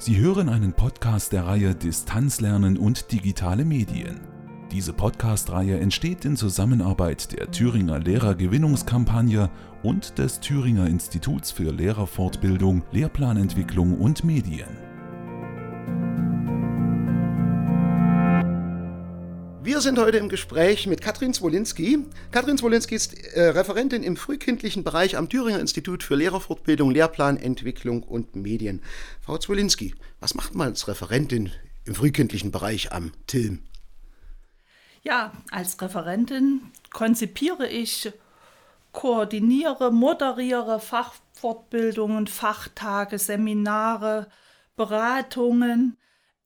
Sie hören einen Podcast der Reihe Distanzlernen und digitale Medien. Diese Podcast-Reihe entsteht in Zusammenarbeit der Thüringer Lehrergewinnungskampagne und des Thüringer Instituts für Lehrerfortbildung, Lehrplanentwicklung und Medien. Wir sind heute im Gespräch mit Katrin Zwolinski. Katrin Zwolinski ist äh, Referentin im frühkindlichen Bereich am Thüringer Institut für Lehrerfortbildung, Lehrplanentwicklung und Medien. Frau Zwolinski, was macht man als Referentin im frühkindlichen Bereich am TILM? Ja, als Referentin konzipiere ich, koordiniere, moderiere Fachfortbildungen, Fachtage, Seminare, Beratungen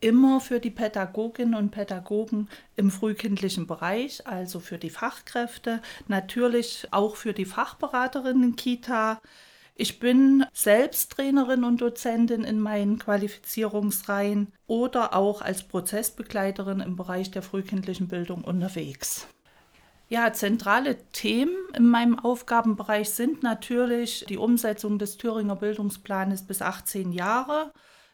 immer für die Pädagoginnen und Pädagogen im frühkindlichen Bereich, also für die Fachkräfte, natürlich auch für die Fachberaterinnen in Kita. Ich bin selbst Trainerin und Dozentin in meinen Qualifizierungsreihen oder auch als Prozessbegleiterin im Bereich der frühkindlichen Bildung unterwegs. Ja, zentrale Themen in meinem Aufgabenbereich sind natürlich die Umsetzung des Thüringer Bildungsplanes bis 18 Jahre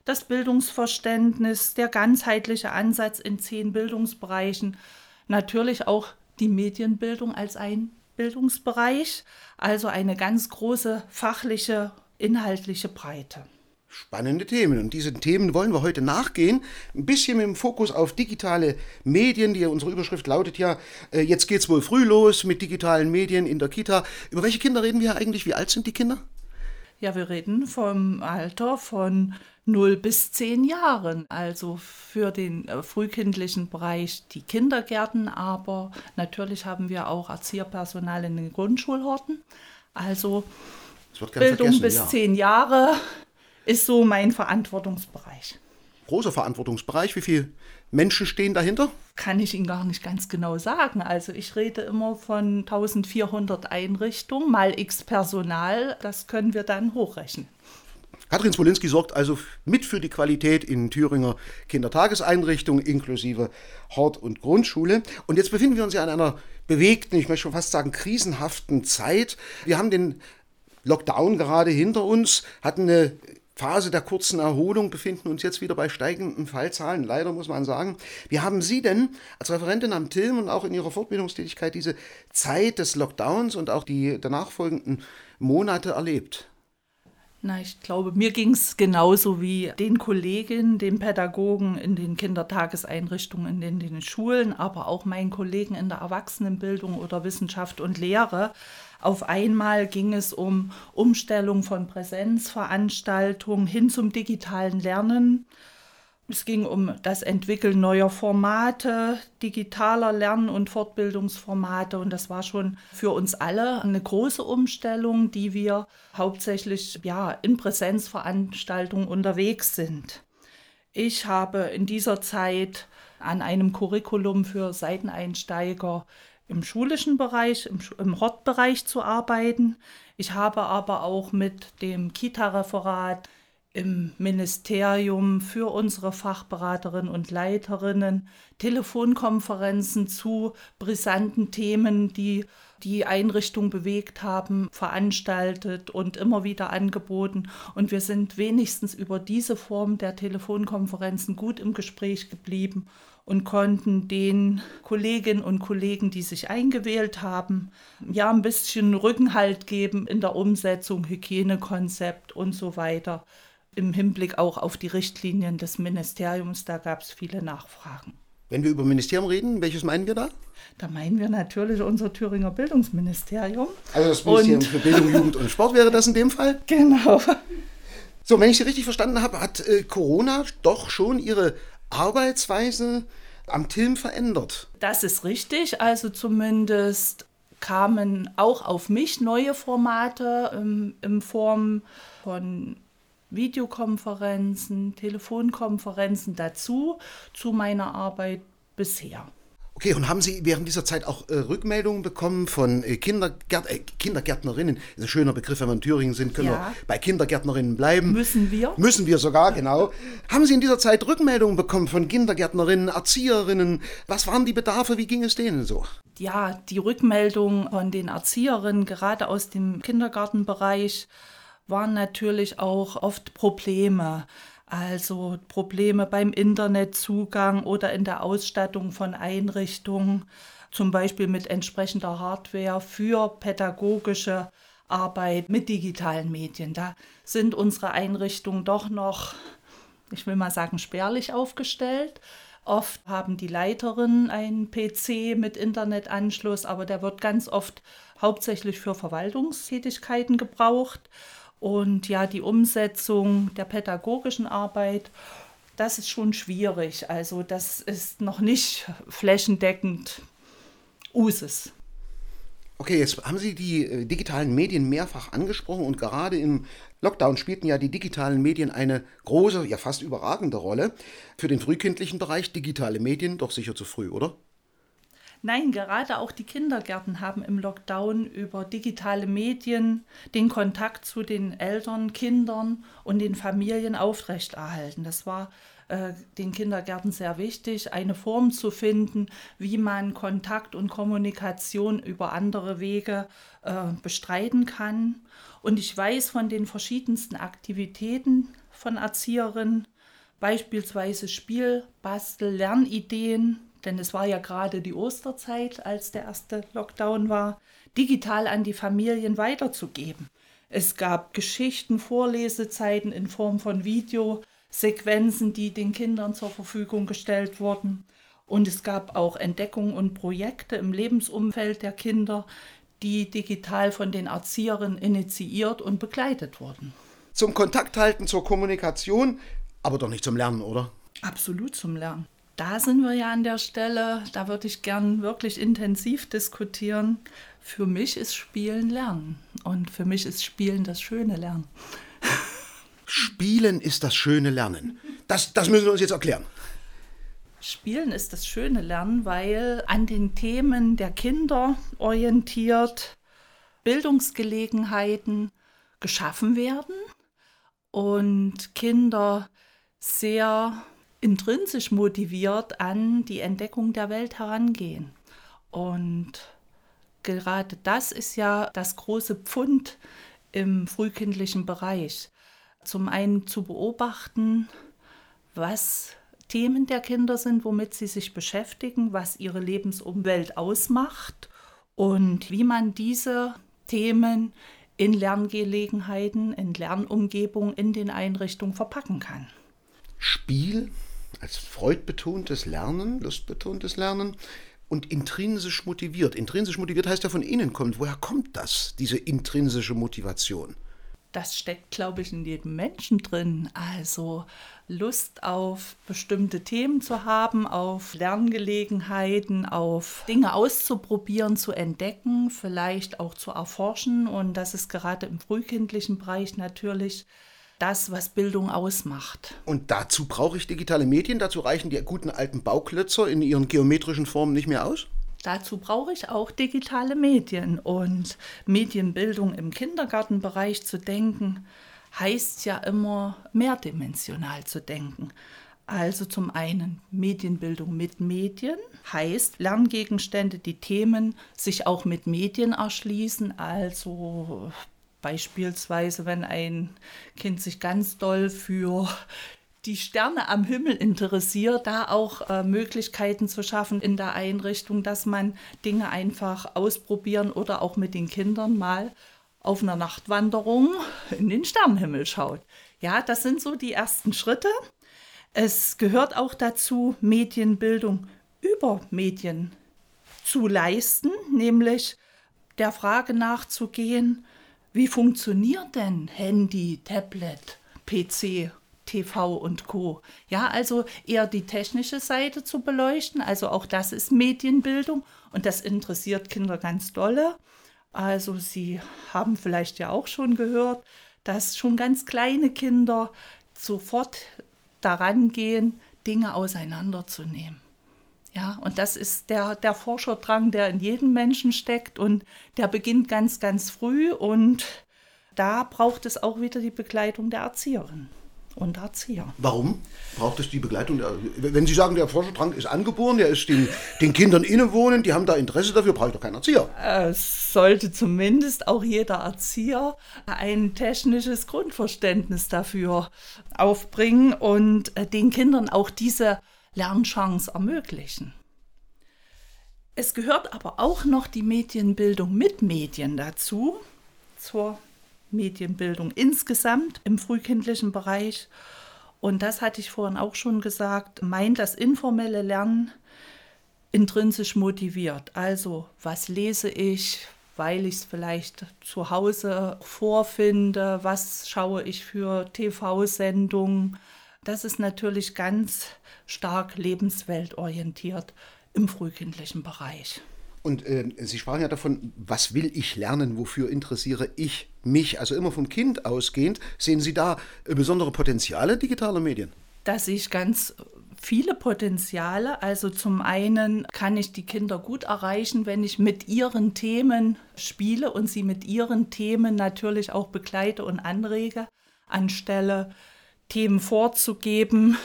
das Bildungsverständnis, der ganzheitliche Ansatz in zehn Bildungsbereichen, natürlich auch die Medienbildung als ein Bildungsbereich, also eine ganz große fachliche, inhaltliche Breite. Spannende Themen. Und diesen Themen wollen wir heute nachgehen. Ein bisschen mit dem Fokus auf digitale Medien. Die, unsere Überschrift lautet ja, äh, jetzt geht's wohl früh los mit digitalen Medien in der Kita. Über welche Kinder reden wir eigentlich? Wie alt sind die Kinder? Ja, wir reden vom Alter von 0 bis 10 Jahren. Also für den äh, frühkindlichen Bereich die Kindergärten, aber natürlich haben wir auch Erzieherpersonal in den Grundschulhorten. Also Bildung bis ja. 10 Jahre ist so mein Verantwortungsbereich. Großer Verantwortungsbereich. Wie viele Menschen stehen dahinter? Kann ich Ihnen gar nicht ganz genau sagen. Also ich rede immer von 1400 Einrichtungen mal x Personal. Das können wir dann hochrechnen. Katrin Smolinski sorgt also mit für die Qualität in Thüringer Kindertageseinrichtungen inklusive Hort- und Grundschule. Und jetzt befinden wir uns ja in einer bewegten, ich möchte schon fast sagen krisenhaften Zeit. Wir haben den Lockdown gerade hinter uns, hatten eine Phase der kurzen Erholung, befinden uns jetzt wieder bei steigenden Fallzahlen, leider muss man sagen. Wie haben Sie denn als Referentin am TILM und auch in Ihrer Fortbildungstätigkeit diese Zeit des Lockdowns und auch die danach folgenden Monate erlebt? Na, ich glaube, mir ging es genauso wie den Kolleginnen, den Pädagogen in den Kindertageseinrichtungen, in den, Schulen, aber auch meinen Kollegen in der Erwachsenenbildung oder Wissenschaft und Lehre. Auf einmal ging es um Umstellung von Präsenzveranstaltungen hin zum digitalen Lernen. Es ging um das Entwickeln neuer Formate, digitaler Lern- und Fortbildungsformate. Und das war schon für uns alle eine große Umstellung, die wir hauptsächlich ja, in Präsenzveranstaltungen unterwegs sind. Ich habe in dieser Zeit an einem Curriculum für Seiteneinsteiger im schulischen Bereich, im, im Hortbereich zu arbeiten. Ich habe aber auch mit dem Kita-Referat im Ministerium für unsere Fachberaterinnen und Leiterinnen Telefonkonferenzen zu brisanten Themen, die die Einrichtung bewegt haben, veranstaltet und immer wieder angeboten. Und wir sind wenigstens über diese Form der Telefonkonferenzen gut im Gespräch geblieben und konnten den Kolleginnen und Kollegen, die sich eingewählt haben, ja ein bisschen Rückenhalt geben in der Umsetzung, Hygienekonzept und so weiter im Hinblick auch auf die Richtlinien des Ministeriums. Da gab es viele Nachfragen. Wenn wir über Ministerium reden, welches meinen wir da? Da meinen wir natürlich unser Thüringer Bildungsministerium. Also das Ministerium und für Bildung, Jugend und Sport wäre das in dem Fall? Genau. So, wenn ich Sie richtig verstanden habe, hat äh, Corona doch schon Ihre Arbeitsweise am TILM verändert. Das ist richtig. Also zumindest kamen auch auf mich neue Formate ähm, in Form von Videokonferenzen, Telefonkonferenzen dazu zu meiner Arbeit bisher. Okay, und haben Sie während dieser Zeit auch äh, Rückmeldungen bekommen von äh, Kindergärt äh, Kindergärtnerinnen? Das ist ein schöner Begriff, wenn wir in Thüringen sind, können ja. wir bei Kindergärtnerinnen bleiben. Müssen wir? Müssen wir sogar, genau. haben Sie in dieser Zeit Rückmeldungen bekommen von Kindergärtnerinnen, Erzieherinnen? Was waren die Bedarfe? Wie ging es denen so? Ja, die Rückmeldung von den Erzieherinnen, gerade aus dem Kindergartenbereich, waren natürlich auch oft Probleme. Also Probleme beim Internetzugang oder in der Ausstattung von Einrichtungen, zum Beispiel mit entsprechender Hardware für pädagogische Arbeit mit digitalen Medien. Da sind unsere Einrichtungen doch noch, ich will mal sagen, spärlich aufgestellt. Oft haben die Leiterinnen einen PC mit Internetanschluss, aber der wird ganz oft hauptsächlich für Verwaltungstätigkeiten gebraucht. Und ja, die Umsetzung der pädagogischen Arbeit, das ist schon schwierig. Also das ist noch nicht flächendeckend Usus. Okay, jetzt haben Sie die äh, digitalen Medien mehrfach angesprochen und gerade im Lockdown spielten ja die digitalen Medien eine große, ja fast überragende Rolle. Für den frühkindlichen Bereich digitale Medien doch sicher zu früh, oder? Nein, gerade auch die Kindergärten haben im Lockdown über digitale Medien den Kontakt zu den Eltern, Kindern und den Familien aufrechterhalten. Das war äh, den Kindergärten sehr wichtig, eine Form zu finden, wie man Kontakt und Kommunikation über andere Wege äh, bestreiten kann. Und ich weiß von den verschiedensten Aktivitäten von Erzieherinnen, beispielsweise Spiel, Bastel, Lernideen, denn es war ja gerade die Osterzeit, als der erste Lockdown war, digital an die Familien weiterzugeben. Es gab Geschichten, Vorlesezeiten in Form von Videosequenzen, die den Kindern zur Verfügung gestellt wurden. Und es gab auch Entdeckungen und Projekte im Lebensumfeld der Kinder, die digital von den Erzieherinnen initiiert und begleitet wurden. Zum Kontakt halten, zur Kommunikation, aber doch nicht zum Lernen, oder? Absolut zum Lernen da sind wir ja an der Stelle, da würde ich gern wirklich intensiv diskutieren. Für mich ist Spielen Lernen und für mich ist Spielen das schöne Lernen. Spielen ist das schöne Lernen. Das, das müssen wir uns jetzt erklären. Spielen ist das schöne Lernen, weil an den Themen der Kinder orientiert Bildungsgelegenheiten geschaffen werden und Kinder sehr intrinsisch motiviert an die Entdeckung der Welt herangehen. Und gerade das ist ja das große Pfund im frühkindlichen Bereich. Zum einen zu beobachten, was Themen der Kinder sind, womit sie sich beschäftigen, was ihre Lebensumwelt ausmacht und wie man diese Themen in Lerngelegenheiten, in Lernumgebungen, in den Einrichtungen verpacken kann. Spiel als freudbetontes Lernen, lustbetontes Lernen und intrinsisch motiviert. Intrinsisch motiviert heißt ja von innen kommt. Woher kommt das, diese intrinsische Motivation? Das steckt, glaube ich, in jedem Menschen drin. Also Lust auf bestimmte Themen zu haben, auf Lerngelegenheiten, auf Dinge auszuprobieren, zu entdecken, vielleicht auch zu erforschen. Und das ist gerade im frühkindlichen Bereich natürlich das, was Bildung ausmacht. Und dazu brauche ich digitale Medien? Dazu reichen die guten alten Bauklötzer in ihren geometrischen Formen nicht mehr aus? Dazu brauche ich auch digitale Medien und Medienbildung im Kindergartenbereich zu denken, heißt ja immer mehrdimensional zu denken. Also zum einen Medienbildung mit Medien, heißt Lerngegenstände, die Themen sich auch mit Medien erschließen, also Beispielsweise, wenn ein Kind sich ganz doll für die Sterne am Himmel interessiert, da auch äh, Möglichkeiten zu schaffen in der Einrichtung, dass man Dinge einfach ausprobieren oder auch mit den Kindern mal auf einer Nachtwanderung in den Sternenhimmel schaut. Ja, das sind so die ersten Schritte. Es gehört auch dazu, Medienbildung über Medien zu leisten, nämlich der Frage nachzugehen, wie funktioniert denn Handy, Tablet, PC, TV und Co. Ja, also eher die technische Seite zu beleuchten. Also auch das ist Medienbildung und das interessiert Kinder ganz dolle. Also Sie haben vielleicht ja auch schon gehört, dass schon ganz kleine Kinder sofort daran gehen, Dinge auseinanderzunehmen. Ja, und das ist der, der Forscherdrang, der in jedem Menschen steckt und der beginnt ganz, ganz früh und da braucht es auch wieder die Begleitung der Erzieherin und Erzieher. Warum braucht es die Begleitung? Wenn Sie sagen, der Forscherdrang ist angeboren, der ist den, den Kindern innewohnend, die haben da Interesse dafür, brauche ich doch keinen Erzieher. Es sollte zumindest auch jeder Erzieher ein technisches Grundverständnis dafür aufbringen und äh, den Kindern auch diese Lernchance ermöglichen. Es gehört aber auch noch die Medienbildung mit Medien dazu, zur Medienbildung insgesamt im frühkindlichen Bereich. Und das hatte ich vorhin auch schon gesagt, meint das informelle Lernen intrinsisch motiviert. Also was lese ich, weil ich es vielleicht zu Hause vorfinde, was schaue ich für TV-Sendungen. Das ist natürlich ganz stark lebensweltorientiert im frühkindlichen Bereich. Und äh, Sie sprachen ja davon, was will ich lernen, wofür interessiere ich mich? Also immer vom Kind ausgehend, sehen Sie da äh, besondere Potenziale digitaler Medien? Da sehe ich ganz viele Potenziale. Also zum einen kann ich die Kinder gut erreichen, wenn ich mit ihren Themen spiele und sie mit ihren Themen natürlich auch begleite und anrege, anstelle Themen vorzugeben,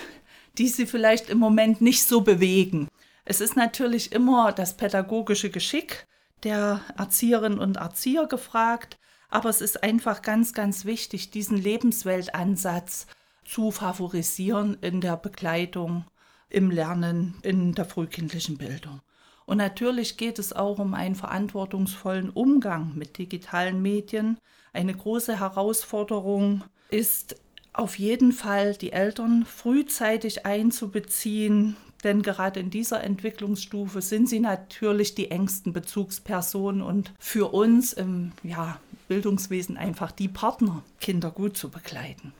die sie vielleicht im Moment nicht so bewegen. Es ist natürlich immer das pädagogische Geschick der Erzieherinnen und Erzieher gefragt, aber es ist einfach ganz, ganz wichtig, diesen Lebensweltansatz zu favorisieren in der Begleitung, im Lernen, in der frühkindlichen Bildung. Und natürlich geht es auch um einen verantwortungsvollen Umgang mit digitalen Medien. Eine große Herausforderung ist auf jeden Fall, die Eltern frühzeitig einzubeziehen, denn gerade in dieser Entwicklungsstufe sind sie natürlich die engsten Bezugspersonen und für uns im ja, Bildungswesen einfach die Partner, Kinder gut zu begleiten.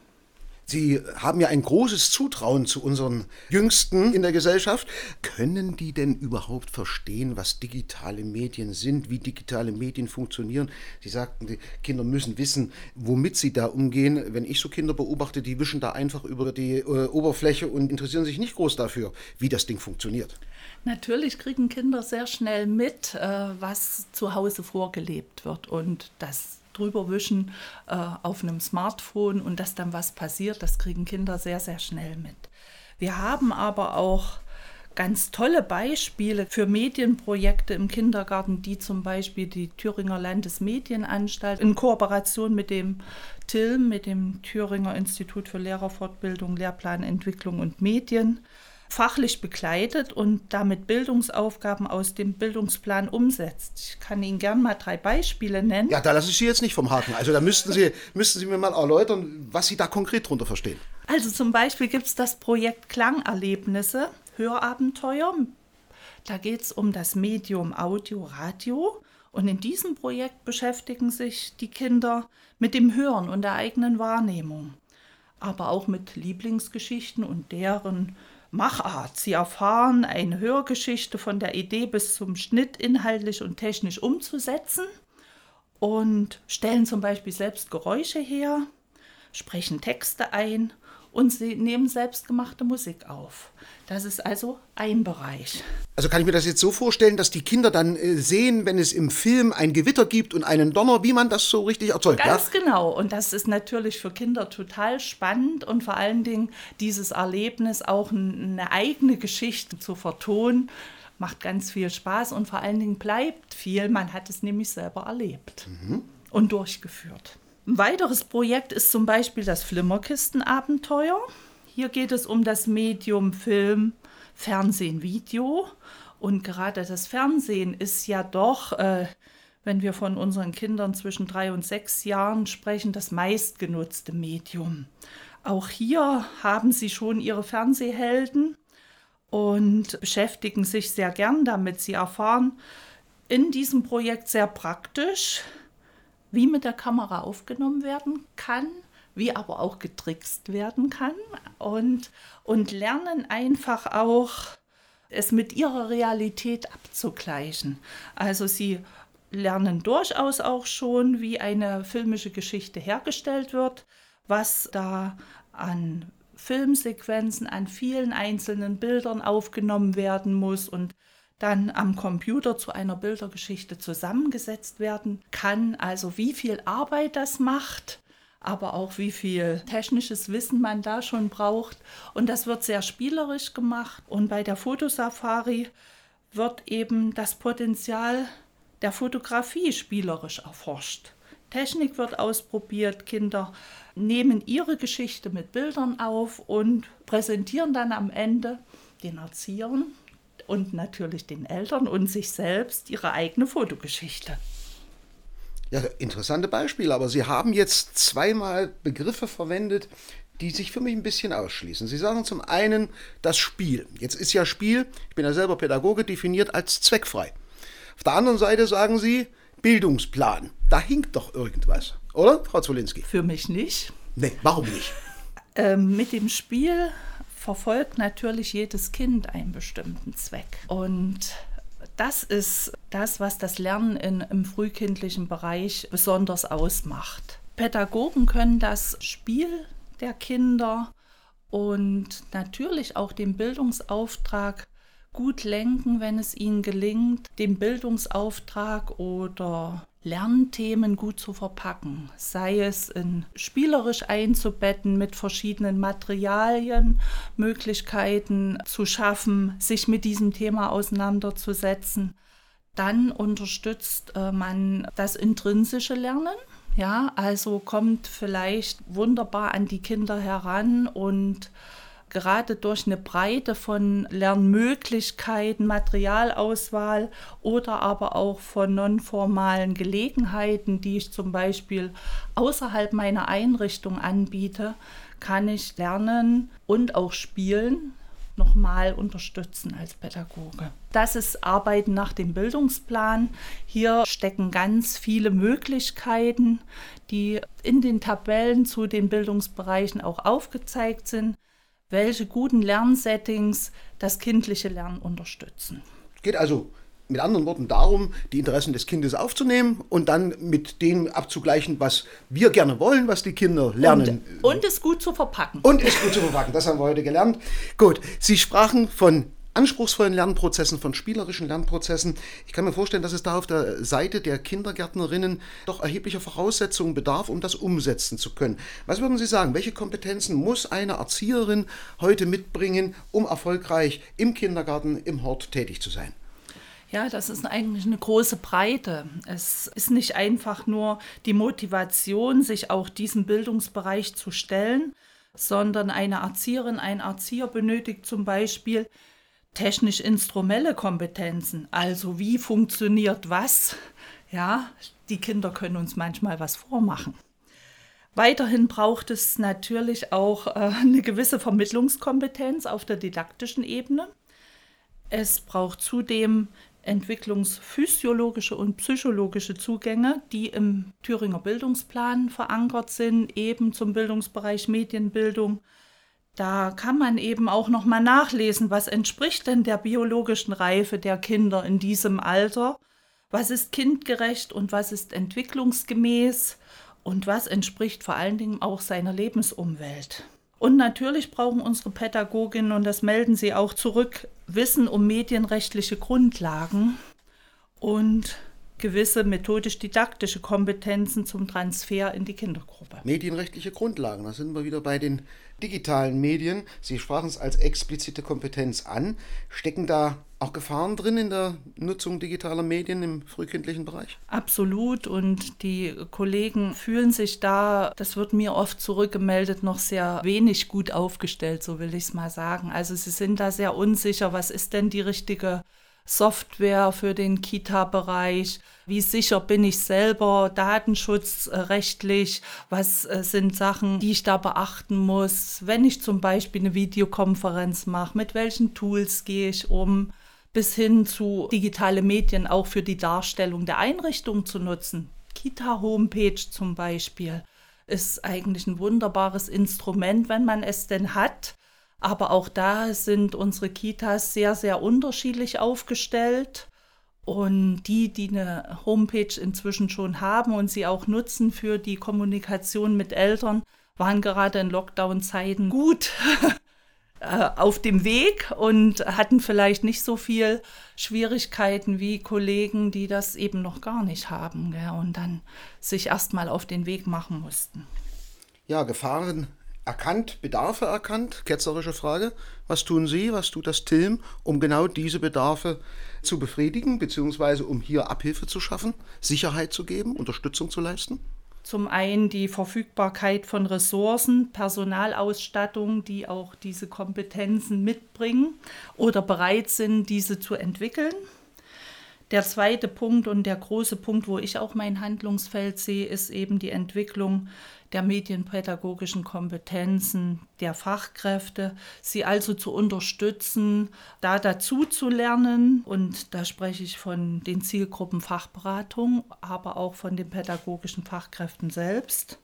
Sie haben ja ein großes Zutrauen zu unseren Jüngsten in der Gesellschaft. Können die denn überhaupt verstehen, was digitale Medien sind, wie digitale Medien funktionieren? Sie sagten, die Kinder müssen wissen, womit sie da umgehen. Wenn ich so Kinder beobachte, die wischen da einfach über die äh, Oberfläche und interessieren sich nicht groß dafür, wie das Ding funktioniert. Natürlich kriegen Kinder sehr schnell mit, äh, was zu Hause vorgelebt wird und das drüber wischen äh, auf einem Smartphone und dass dann was passiert, das kriegen Kinder sehr, sehr schnell mit. Wir haben aber auch ganz tolle Beispiele für Medienprojekte im Kindergarten, die zum Beispiel die Thüringer Landesmedienanstalt in Kooperation mit dem TILM, mit dem Thüringer Institut für Lehrerfortbildung, Lehrplanentwicklung und Medien, fachlich begleitet und damit Bildungsaufgaben aus dem Bildungsplan umsetzt. Ich kann Ihnen gern mal drei Beispiele nennen. Ja, da lasse ich Sie jetzt nicht vom Haken. Also da müssten Sie, müssten Sie mir mal erläutern, was Sie da konkret drunter verstehen. Also zum Beispiel gibt es das Projekt Klangerlebnisse, Hörabenteuer. Da geht es um das Medium Audio, Radio. Und in diesem Projekt beschäftigen sich die Kinder mit dem Hören und der eigenen Wahrnehmung, aber auch mit Lieblingsgeschichten und deren Machart. Sie erfahren eine Hörgeschichte von der Idee bis zum Schnitt inhaltlich und technisch umzusetzen und stellen zum Beispiel selbst Geräusche her, sprechen Texte ein und sie nehmen selbstgemachte Musik auf. Das ist also ein Bereich. Also kann ich mir das jetzt so vorstellen, dass die Kinder dann äh, sehen, wenn es im Film ein Gewitter gibt und einen Donner, wie man das so richtig erzeugt. Ganz ja? genau. Und das ist natürlich für Kinder total spannend und vor allen Dingen dieses Erlebnis auch eine eigene Geschichte zu vertonen macht ganz viel Spaß und vor allen Dingen bleibt viel. Man hat es nämlich selber erlebt mhm. und durchgeführt. Ein weiteres Projekt ist zum Beispiel das Flimmerkistenabenteuer. Hier geht es um das Medium Film, Fernsehen, Video. Und gerade das Fernsehen ist ja doch, äh, wenn wir von unseren Kindern zwischen drei und sechs Jahren sprechen, das meistgenutzte Medium. Auch hier haben sie schon ihre Fernsehhelden und beschäftigen sich sehr gern damit. Sie erfahren in diesem Projekt sehr praktisch, wie mit der Kamera aufgenommen werden kann, wie aber auch getrickst werden kann und, und lernen einfach auch, es mit ihrer Realität abzugleichen. Also sie lernen durchaus auch schon, wie eine filmische Geschichte hergestellt wird, was da an Filmsequenzen, an vielen einzelnen Bildern aufgenommen werden muss und dann am Computer zu einer Bildergeschichte zusammengesetzt werden kann. Also wie viel Arbeit das macht, aber auch wie viel technisches Wissen man da schon braucht. Und das wird sehr spielerisch gemacht. Und bei der Fotosafari wird eben das Potenzial der Fotografie spielerisch erforscht. Technik wird ausprobiert, Kinder nehmen ihre Geschichte mit Bildern auf und präsentieren dann am Ende den Erziehern und natürlich den Eltern und sich selbst ihre eigene Fotogeschichte. Ja, interessante Beispiele, aber Sie haben jetzt zweimal Begriffe verwendet, die sich für mich ein bisschen ausschließen. Sie sagen zum einen das Spiel. Jetzt ist ja Spiel, ich bin ja selber Pädagoge, definiert als zweckfrei. Auf der anderen Seite sagen Sie Bildungsplan. Da hinkt doch irgendwas, oder, Frau Zwolinski? Für mich nicht. Nee, warum nicht? Ähm, mit dem Spiel verfolgt natürlich jedes Kind einen bestimmten Zweck. Und das ist das, was das Lernen in, im frühkindlichen Bereich besonders ausmacht. Pädagogen können das Spiel der Kinder und natürlich auch den Bildungsauftrag gut lenken, wenn es ihnen gelingt, den Bildungsauftrag oder Lernthemen gut zu verpacken, sei es in spielerisch einzubetten mit verschiedenen Materialien, Möglichkeiten zu schaffen, sich mit diesem Thema auseinanderzusetzen. Dann unterstützt äh, man das intrinsische Lernen. Ja, also kommt vielleicht wunderbar an die Kinder heran und gerade durch eine Breite von Lernmöglichkeiten, Materialauswahl oder aber auch von nonformalen Gelegenheiten, die ich zum Beispiel außerhalb meiner Einrichtung anbiete, kann ich lernen und auch spielen nochmal unterstützen als Pädagoge. Das ist Arbeiten nach dem Bildungsplan. Hier stecken ganz viele Möglichkeiten, die in den Tabellen zu den Bildungsbereichen auch aufgezeigt sind welche guten Lernsettings das kindliche Lernen unterstützen. Es geht also mit anderen Worten darum, die Interessen des Kindes aufzunehmen und dann mit dem abzugleichen, was wir gerne wollen, was die Kinder lernen. Und, und es gut zu verpacken. Und es gut zu verpacken, das haben wir heute gelernt. Gut, Sie sprachen von anspruchsvollen Lernprozessen, von spielerischen Lernprozessen. Ich kann mir vorstellen, dass es da auf der Seite der Kindergärtnerinnen doch erheblicher Voraussetzungen bedarf, um das umsetzen zu können. Was würden Sie sagen? Welche Kompetenzen muss eine Erzieherin heute mitbringen, um erfolgreich im Kindergarten, im Hort tätig zu sein? Ja, das ist eigentlich eine große Breite. Es ist nicht einfach nur die Motivation, sich auch diesem Bildungsbereich zu stellen, sondern eine Erzieherin, ein Erzieher benötigt zum Beispiel technisch-instrumentelle Kompetenzen, also wie funktioniert was. Ja, die Kinder können uns manchmal was vormachen. Weiterhin braucht es natürlich auch äh, eine gewisse Vermittlungskompetenz auf der didaktischen Ebene. Es braucht zudem entwicklungsphysiologische und psychologische Zugänge, die im Thüringer Bildungsplan verankert sind, eben zum Bildungsbereich Medienbildung da kann man eben auch noch mal nachlesen, was entspricht denn der biologischen Reife der Kinder in diesem Alter? Was ist kindgerecht und was ist entwicklungsgemäß und was entspricht vor allen Dingen auch seiner Lebensumwelt? Und natürlich brauchen unsere Pädagoginnen, und das melden sie auch zurück, Wissen um medienrechtliche Grundlagen und gewisse methodisch-didaktische Kompetenzen zum Transfer in die Kindergruppe. Medienrechtliche Grundlagen, da sind wir wieder bei den digitalen Medien. Sie sprachen es als explizite Kompetenz an. Stecken da auch Gefahren drin in der Nutzung digitaler Medien im frühkindlichen Bereich? Absolut. Und die Kollegen fühlen sich da, das wird mir oft zurückgemeldet, noch sehr wenig gut aufgestellt, so will ich es mal sagen. Also sie sind da sehr unsicher, was ist denn die richtige Software für den Kita-Bereich? Wie sicher bin ich selber datenschutzrechtlich? Was äh, sind Sachen, die ich da beachten muss? Wenn ich zum Beispiel eine Videokonferenz mache, mit welchen Tools gehe ich um? Bis hin zu digitale Medien auch für die Darstellung der Einrichtung zu nutzen. Kita-Homepage zum Beispiel ist eigentlich ein wunderbares Instrument, wenn man es denn hat aber auch da sind unsere Kitas sehr, sehr unterschiedlich aufgestellt. Und die, die eine Homepage inzwischen schon haben und sie auch nutzen für die Kommunikation mit Eltern, waren gerade in Lockdown-Zeiten gut äh, auf dem Weg und hatten vielleicht nicht so viel Schwierigkeiten wie Kollegen, die das eben noch gar nicht haben gell, und dann sich erstmal auf den Weg machen mussten. Ja, Gefahren erkannt, Bedarfe erkannt, ketzerische Frage. Was tun Sie, was tut das TILM, um genau diese Bedarfe zu befriedigen, beziehungsweise um hier Abhilfe zu schaffen, Sicherheit zu geben, Unterstützung zu leisten? Zum einen die Verfügbarkeit von Ressourcen, Personalausstattung, die auch diese Kompetenzen mitbringen oder bereit sind, diese zu entwickeln. Der zweite Punkt und der große Punkt, wo ich auch mein Handlungsfeld sehe, ist eben die Entwicklung der medienpädagogischen Kompetenzen der Fachkräfte, sie also zu unterstützen, da dazu zu lernen. Und da spreche ich von den Zielgruppen Fachberatung, aber auch von den pädagogischen Fachkräften selbst.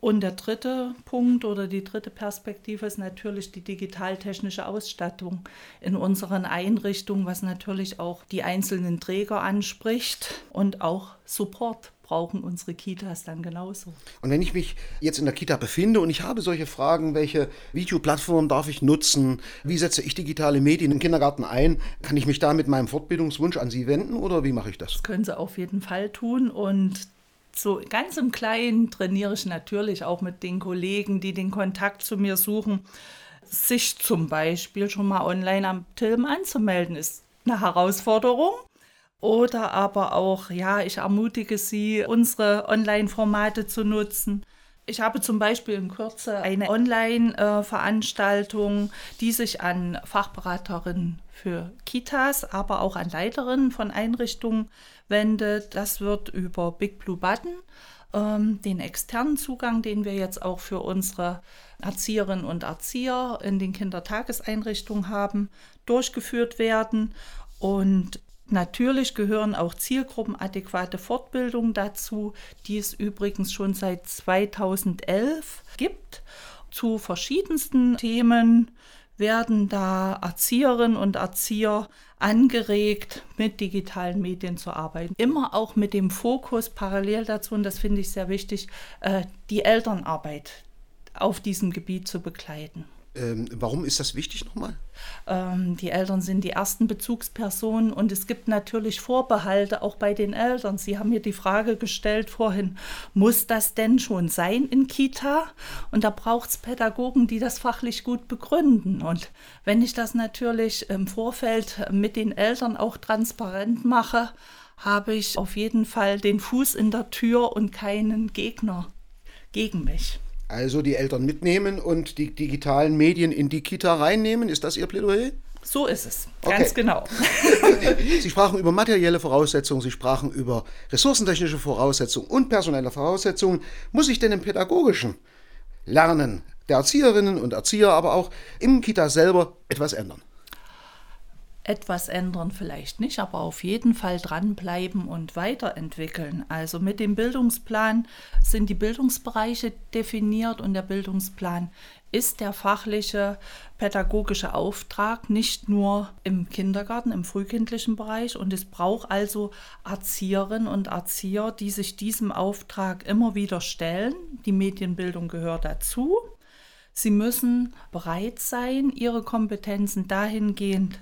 Und der dritte Punkt oder die dritte Perspektive ist natürlich die digitaltechnische Ausstattung in unseren Einrichtungen, was natürlich auch die einzelnen Träger anspricht und auch Support brauchen unsere Kitas dann genauso. Und wenn ich mich jetzt in der Kita befinde und ich habe solche Fragen, welche Videoplattform darf ich nutzen, wie setze ich digitale Medien im Kindergarten ein, kann ich mich da mit meinem Fortbildungswunsch an Sie wenden oder wie mache ich das? Das können Sie auf jeden Fall tun und so ganz im Kleinen trainiere ich natürlich auch mit den Kollegen, die den Kontakt zu mir suchen. Sich zum Beispiel schon mal online am Tilm anzumelden, ist eine Herausforderung. Oder aber auch, ja, ich ermutige Sie, unsere Online-Formate zu nutzen. Ich habe zum Beispiel in Kürze eine Online-Veranstaltung, die sich an Fachberaterinnen für Kitas, aber auch an Leiterinnen von Einrichtungen wendet. Das wird über Big Blue Button, ähm, den externen Zugang, den wir jetzt auch für unsere Erzieherinnen und Erzieher in den Kindertageseinrichtungen haben, durchgeführt werden. Und Natürlich gehören auch zielgruppenadäquate Fortbildungen dazu, die es übrigens schon seit 2011 gibt, zu verschiedensten Themen werden da Erzieherinnen und Erzieher angeregt, mit digitalen Medien zu arbeiten. Immer auch mit dem Fokus parallel dazu, und das finde ich sehr wichtig, äh, die Elternarbeit auf diesem Gebiet zu begleiten. Ähm, warum ist das wichtig nochmal? Ähm, die Eltern sind die ersten Bezugspersonen und es gibt natürlich Vorbehalte auch bei den Eltern. Sie haben mir die Frage gestellt vorhin, muss das denn schon sein in Kita? Und da braucht es Pädagogen, die das fachlich gut begründen. Und wenn ich das natürlich im Vorfeld mit den Eltern auch transparent mache, habe ich auf jeden Fall den Fuß in der Tür und keinen Gegner gegen mich. Also die Eltern mitnehmen und die digitalen Medien in die Kita reinnehmen. Ist das Ihr Plädoyer? So ist es, ganz okay. genau. Sie sprachen über materielle Voraussetzungen, Sie sprachen über ressourcentechnische Voraussetzungen und personelle Voraussetzungen. Muss sich denn im pädagogischen Lernen der Erzieherinnen und Erzieher, aber auch im Kita selber etwas ändern? Etwas ändern vielleicht nicht, aber auf jeden Fall dranbleiben und weiterentwickeln. Also mit dem Bildungsplan sind die Bildungsbereiche definiert und der Bildungsplan ist der fachliche pädagogische Auftrag nicht nur im Kindergarten, im frühkindlichen Bereich. Und es braucht also Erzieherinnen und Erzieher, die sich diesem Auftrag immer wieder stellen. Die Medienbildung gehört dazu. Sie müssen bereit sein, ihre Kompetenzen dahingehend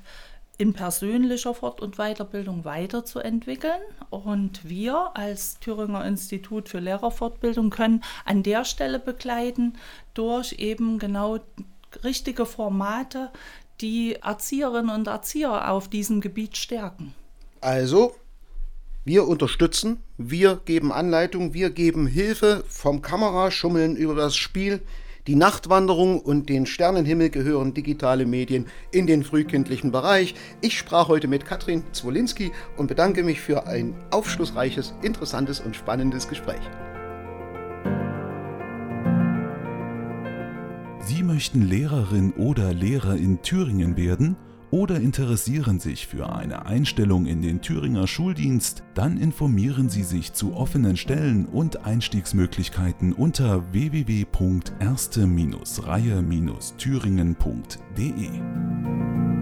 in persönlicher Fort- und Weiterbildung weiterzuentwickeln. Und wir als Thüringer Institut für Lehrerfortbildung können an der Stelle begleiten durch eben genau richtige Formate, die Erzieherinnen und Erzieher auf diesem Gebiet stärken. Also, wir unterstützen, wir geben Anleitung, wir geben Hilfe vom Kameraschummeln über das Spiel die Nachtwanderung und den Sternenhimmel gehören digitale Medien in den frühkindlichen Bereich. Ich sprach heute mit Katrin Zwolinski und bedanke mich für ein aufschlussreiches, interessantes und spannendes Gespräch. Sie möchten Lehrerin oder Lehrer in Thüringen werden? Oder interessieren sich für eine Einstellung in den Thüringer Schuldienst, dann informieren Sie sich zu offenen Stellen und Einstiegsmöglichkeiten unter www.erste-reihe-thüringen.de.